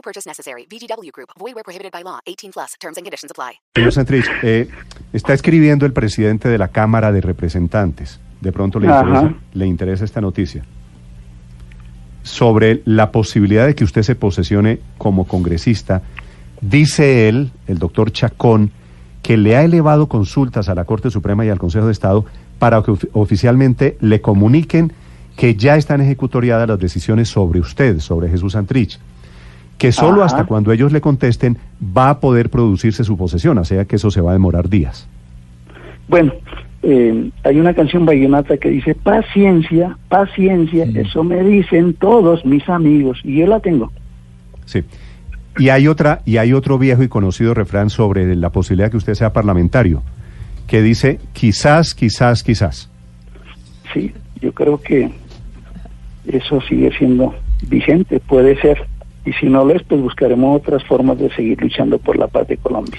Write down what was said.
No purchase necessary. VGW Group. Void where prohibited by law. 18 plus. Terms and conditions apply. Señor Santrich, eh, está escribiendo el presidente de la Cámara de Representantes. De pronto le interesa, le interesa esta noticia. Sobre la posibilidad de que usted se posesione como congresista, dice él, el doctor Chacón, que le ha elevado consultas a la Corte Suprema y al Consejo de Estado para que ofi- oficialmente le comuniquen que ya están ejecutoriadas las decisiones sobre usted, sobre Jesús Santrich que solo Ajá. hasta cuando ellos le contesten va a poder producirse su posesión, o sea que eso se va a demorar días. Bueno, eh, hay una canción vallenata que dice paciencia, paciencia, eso me dicen todos mis amigos y yo la tengo. Sí. Y hay otra y hay otro viejo y conocido refrán sobre la posibilidad de que usted sea parlamentario, que dice quizás, quizás, quizás. Sí, yo creo que eso sigue siendo vigente, puede ser. Y si no lo es, pues buscaremos otras formas de seguir luchando por la paz de Colombia.